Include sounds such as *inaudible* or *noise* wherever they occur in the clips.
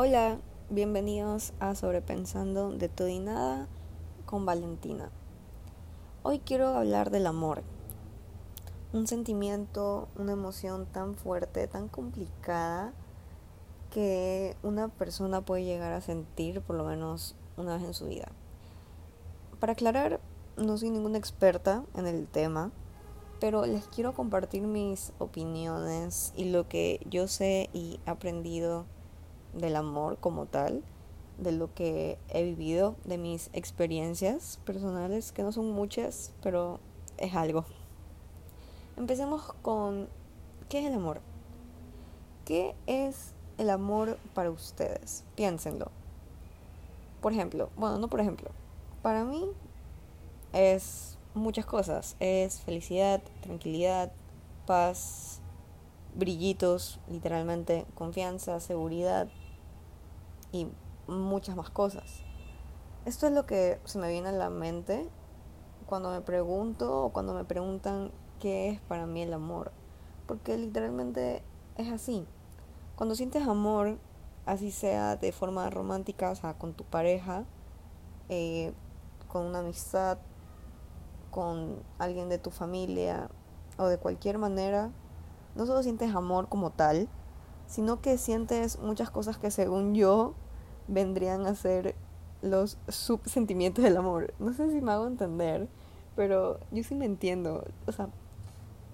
Hola, bienvenidos a Sobrepensando de todo y nada con Valentina. Hoy quiero hablar del amor. Un sentimiento, una emoción tan fuerte, tan complicada que una persona puede llegar a sentir por lo menos una vez en su vida. Para aclarar, no soy ninguna experta en el tema, pero les quiero compartir mis opiniones y lo que yo sé y he aprendido del amor como tal, de lo que he vivido, de mis experiencias personales, que no son muchas, pero es algo. Empecemos con, ¿qué es el amor? ¿Qué es el amor para ustedes? Piénsenlo. Por ejemplo, bueno, no por ejemplo, para mí es muchas cosas. Es felicidad, tranquilidad, paz, brillitos, literalmente, confianza, seguridad y muchas más cosas. Esto es lo que se me viene a la mente cuando me pregunto o cuando me preguntan qué es para mí el amor. Porque literalmente es así. Cuando sientes amor, así sea de forma romántica, o sea, con tu pareja, eh, con una amistad, con alguien de tu familia o de cualquier manera, no solo sientes amor como tal, sino que sientes muchas cosas que según yo vendrían a ser los subsentimientos del amor. No sé si me hago entender, pero yo sí me entiendo. O sea,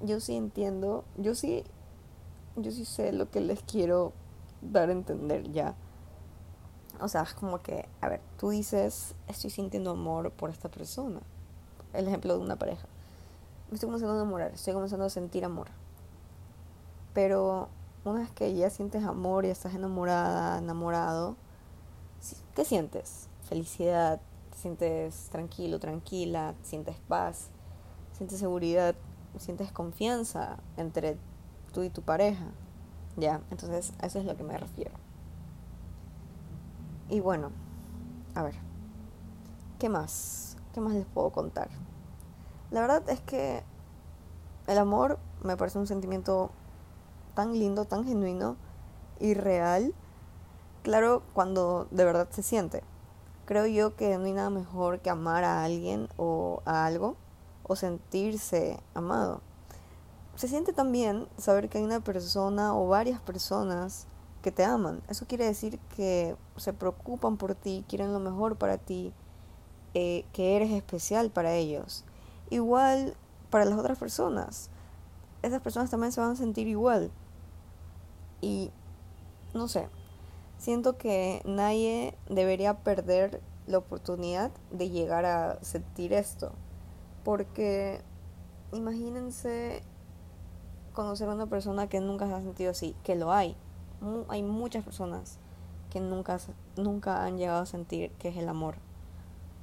yo sí entiendo, yo sí, yo sí sé lo que les quiero dar a entender ya. O sea, es como que, a ver, tú dices, estoy sintiendo amor por esta persona. El ejemplo de una pareja. Me estoy comenzando a enamorar, estoy comenzando a sentir amor. Pero una vez que ya sientes amor, y estás enamorada, enamorado, ¿qué sientes? Felicidad, te sientes tranquilo, tranquila, sientes paz, sientes seguridad, sientes confianza entre tú y tu pareja. Ya, entonces a eso es lo que me refiero. Y bueno, a ver, ¿qué más? ¿Qué más les puedo contar? La verdad es que el amor me parece un sentimiento tan lindo, tan genuino y real. Claro, cuando de verdad se siente. Creo yo que no hay nada mejor que amar a alguien o a algo o sentirse amado. Se siente también saber que hay una persona o varias personas que te aman. Eso quiere decir que se preocupan por ti, quieren lo mejor para ti, eh, que eres especial para ellos. Igual para las otras personas. Esas personas también se van a sentir igual. Y no sé, siento que nadie debería perder la oportunidad de llegar a sentir esto. Porque imagínense conocer a una persona que nunca se ha sentido así, que lo hay. Hay muchas personas que nunca, nunca han llegado a sentir que es el amor.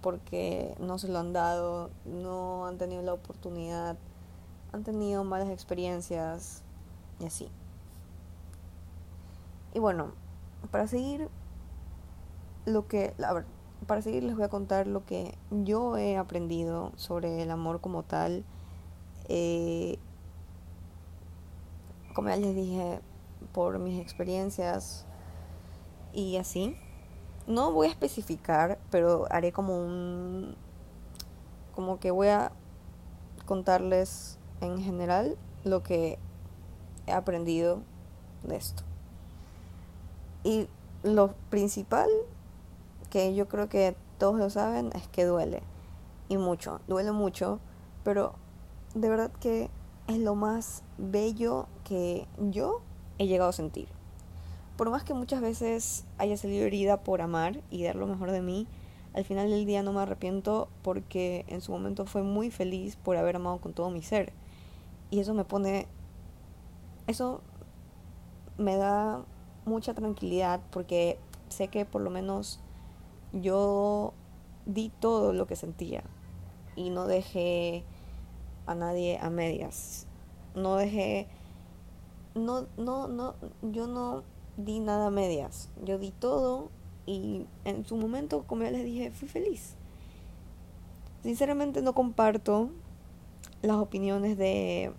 Porque no se lo han dado, no han tenido la oportunidad, han tenido malas experiencias y así. Y bueno, para seguir lo que, a ver, para seguir les voy a contar lo que yo he aprendido sobre el amor como tal. Eh, como ya les dije, por mis experiencias y así. No voy a especificar, pero haré como un... como que voy a contarles en general lo que he aprendido de esto. Y lo principal, que yo creo que todos lo saben, es que duele. Y mucho, duele mucho, pero de verdad que es lo más bello que yo he llegado a sentir. Por más que muchas veces haya salido herida por amar y dar lo mejor de mí, al final del día no me arrepiento porque en su momento fue muy feliz por haber amado con todo mi ser. Y eso me pone... Eso me da mucha tranquilidad porque sé que por lo menos yo di todo lo que sentía y no dejé a nadie a medias. No dejé no no no yo no di nada a medias. Yo di todo y en su momento, como ya les dije, fui feliz. Sinceramente no comparto las opiniones de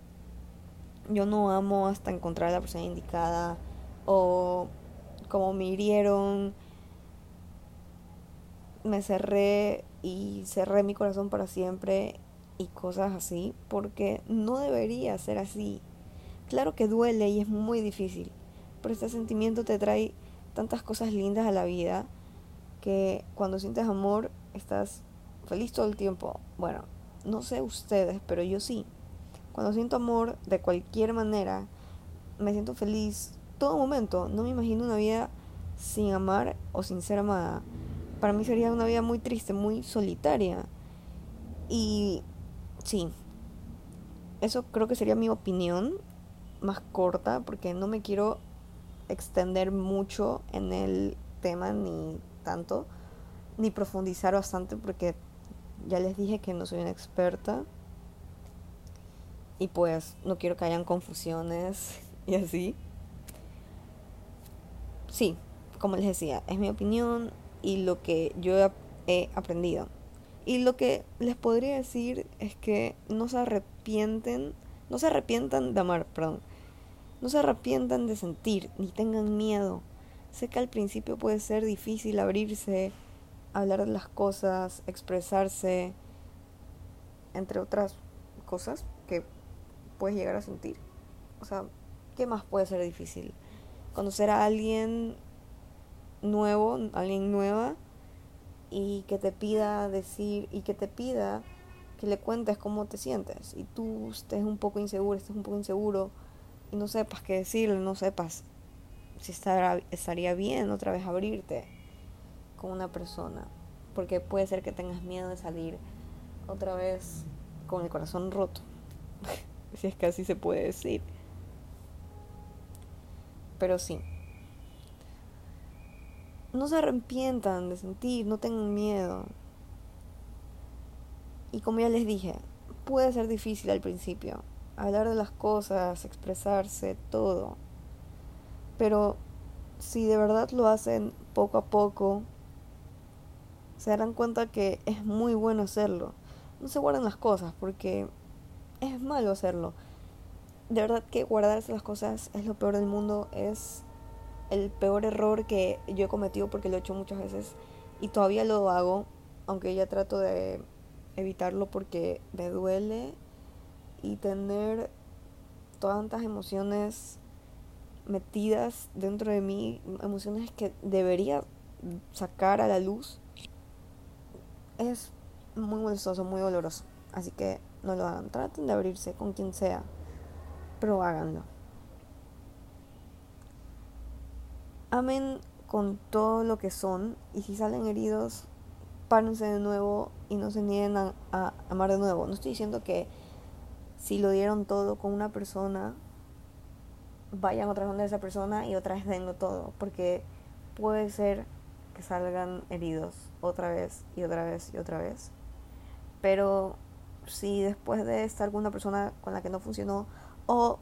yo no amo hasta encontrar a la persona indicada o como me hirieron, me cerré y cerré mi corazón para siempre y cosas así, porque no debería ser así. Claro que duele y es muy difícil, pero este sentimiento te trae tantas cosas lindas a la vida que cuando sientes amor estás feliz todo el tiempo. Bueno, no sé ustedes, pero yo sí. Cuando siento amor de cualquier manera, me siento feliz todo momento. No me imagino una vida sin amar o sin ser amada. Para mí sería una vida muy triste, muy solitaria. Y sí, eso creo que sería mi opinión más corta porque no me quiero extender mucho en el tema ni tanto, ni profundizar bastante porque ya les dije que no soy una experta y pues no quiero que hayan confusiones *laughs* y así. Sí, como les decía, es mi opinión y lo que yo he aprendido. Y lo que les podría decir es que no se arrepienten, no se arrepientan de amar, perdón. No se arrepientan de sentir, ni tengan miedo. Sé que al principio puede ser difícil abrirse, hablar de las cosas, expresarse, entre otras cosas que puedes llegar a sentir. O sea, ¿qué más puede ser difícil? Conocer a alguien nuevo, alguien nueva, y que te pida decir, y que te pida que le cuentes cómo te sientes, y tú estés un poco inseguro, estés un poco inseguro, y no sepas qué decirle, no sepas si estaría bien otra vez abrirte con una persona, porque puede ser que tengas miedo de salir otra vez con el corazón roto, *laughs* si es que así se puede decir. Pero sí, no se arrepientan de sentir, no tengan miedo. Y como ya les dije, puede ser difícil al principio, hablar de las cosas, expresarse, todo. Pero si de verdad lo hacen poco a poco, se darán cuenta que es muy bueno hacerlo. No se guarden las cosas porque es malo hacerlo. De verdad que guardarse las cosas es lo peor del mundo, es el peor error que yo he cometido porque lo he hecho muchas veces y todavía lo hago, aunque ya trato de evitarlo porque me duele y tener tantas emociones metidas dentro de mí, emociones que debería sacar a la luz, es muy molestoso, muy doloroso. Así que no lo hagan, traten de abrirse con quien sea, pero háganlo. Amen con todo lo que son y si salen heridos, párense de nuevo y no se nieguen a, a amar de nuevo. No estoy diciendo que si lo dieron todo con una persona, vayan otra vez de esa persona y otra vez denlo todo, porque puede ser que salgan heridos otra vez y otra vez y otra vez. Pero si después de estar con una persona con la que no funcionó, o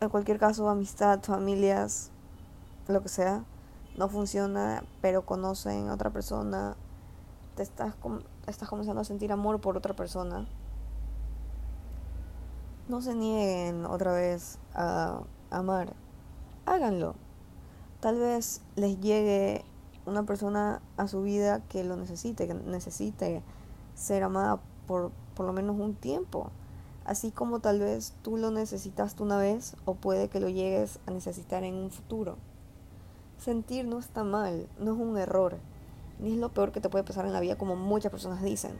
en cualquier caso amistad, familias, lo que sea, no funciona, pero conocen a otra persona, te estás, estás comenzando a sentir amor por otra persona, no se nieguen otra vez a amar. Háganlo. Tal vez les llegue una persona a su vida que lo necesite, que necesite ser amada por por lo menos un tiempo. Así como tal vez tú lo necesitaste una vez o puede que lo llegues a necesitar en un futuro. Sentir no está mal, no es un error, ni es lo peor que te puede pasar en la vida como muchas personas dicen,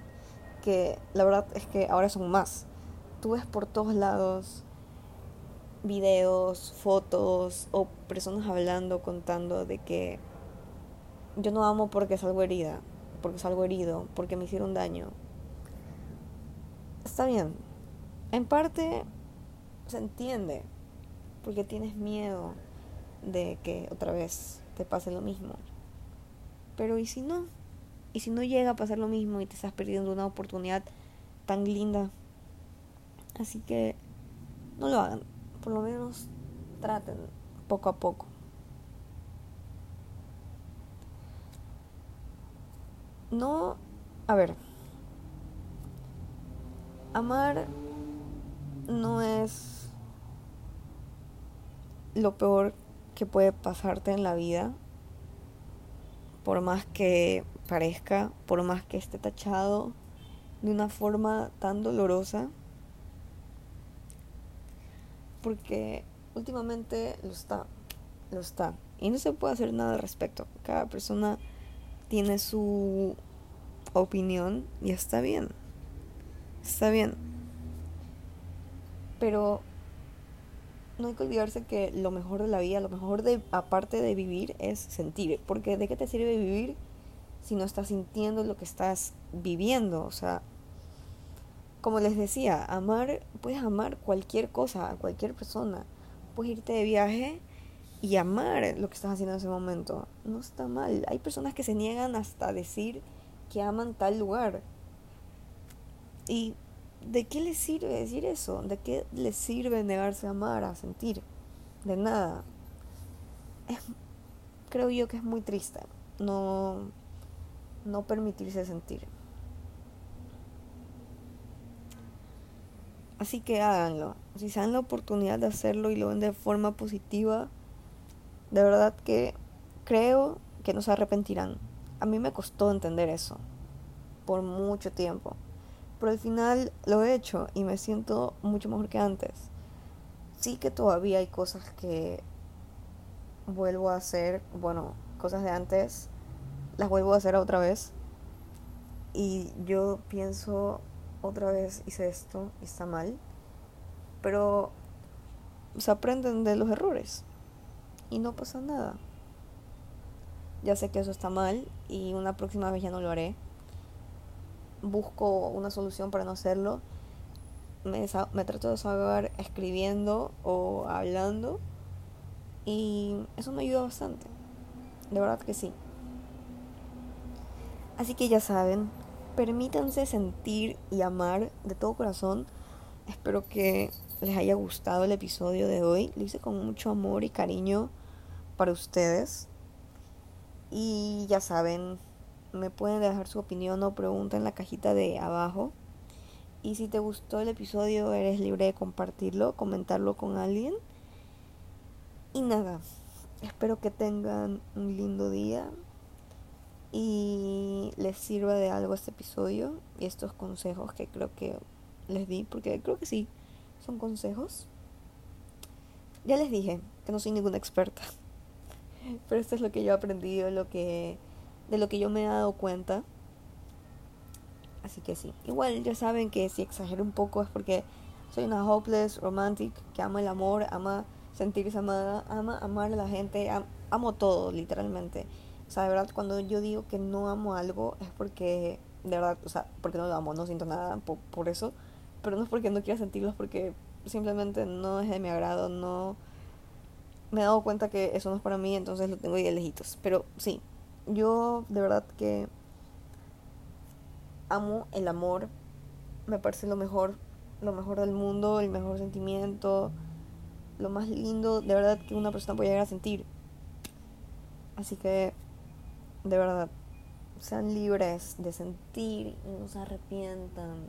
que la verdad es que ahora son más tú ves por todos lados videos, fotos o personas hablando, contando de que yo no amo porque salgo herida, porque salgo herido, porque me hicieron daño. Está bien. En parte se entiende, porque tienes miedo de que otra vez te pase lo mismo. Pero ¿y si no? ¿Y si no llega a pasar lo mismo y te estás perdiendo una oportunidad tan linda Así que no lo hagan, por lo menos traten poco a poco. No, a ver, amar no es lo peor que puede pasarte en la vida. por más que parezca, por más que esté tachado de una forma tan dolorosa, porque últimamente lo está, lo está, y no se puede hacer nada al respecto. Cada persona tiene su opinión y está bien, está bien. Pero no hay que olvidarse que lo mejor de la vida, lo mejor de aparte de vivir es sentir, porque de qué te sirve vivir si no estás sintiendo lo que estás viviendo, o sea, como les decía, amar, puedes amar cualquier cosa, a cualquier persona. Puedes irte de viaje y amar lo que estás haciendo en ese momento. No está mal. Hay personas que se niegan hasta decir que aman tal lugar. Y ¿de qué les sirve decir eso? ¿De qué les sirve negarse a amar, a sentir? De nada. creo yo que es muy triste no, no permitirse sentir. Así que háganlo. Si se dan la oportunidad de hacerlo y lo ven de forma positiva, de verdad que creo que no se arrepentirán. A mí me costó entender eso por mucho tiempo. Pero al final lo he hecho y me siento mucho mejor que antes. Sí que todavía hay cosas que vuelvo a hacer, bueno, cosas de antes, las vuelvo a hacer otra vez. Y yo pienso, otra vez hice esto y está mal. Pero se aprenden de los errores y no pasa nada. Ya sé que eso está mal y una próxima vez ya no lo haré busco una solución para no hacerlo. Me, trato de saber escribiendo o hablando y eso me ayuda bastante. De verdad que sí. Así que ya saben, permítanse sentir y amar de todo corazón. Espero que les haya gustado el episodio de hoy. Lo hice con mucho amor y cariño para ustedes. Y ya saben, me pueden dejar su opinión o pregunta en la cajita de abajo. Y si te gustó el episodio, eres libre de compartirlo, comentarlo con alguien. Y nada, espero que tengan un lindo día y les sirva de algo este episodio y estos consejos que creo que les di, porque creo que sí, son consejos. Ya les dije que no soy ninguna experta, *laughs* pero esto es lo que yo he aprendido, lo que de lo que yo me he dado cuenta. Así que sí. Igual ya saben que si exagero un poco es porque soy una hopeless romantic que ama el amor, ama sentirse amada, ama amar a la gente, amo todo, literalmente. O sea, de verdad, cuando yo digo que no amo algo es porque, de verdad, o sea, porque no lo amo, no siento nada por, por eso. Pero no es porque no quiera sentirlos, porque simplemente no es de mi agrado, no... Me he dado cuenta que eso no es para mí, entonces lo tengo ahí de lejitos. Pero sí, yo de verdad que amo el amor. Me parece lo mejor, lo mejor del mundo, el mejor sentimiento, lo más lindo de verdad que una persona puede llegar a sentir. Así que, de verdad, sean libres de sentir y no se arrepientan.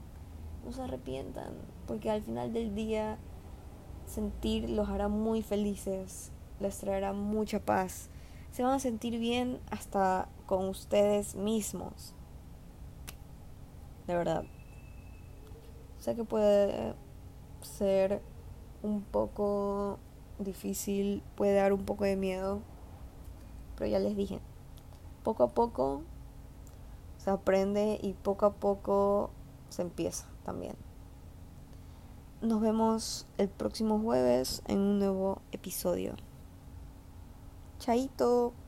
No se arrepientan, porque al final del día sentir los hará muy felices, les traerá mucha paz se van a sentir bien hasta con ustedes mismos. De verdad. Sé que puede ser un poco difícil, puede dar un poco de miedo, pero ya les dije, poco a poco se aprende y poco a poco se empieza también. Nos vemos el próximo jueves en un nuevo episodio. チャイト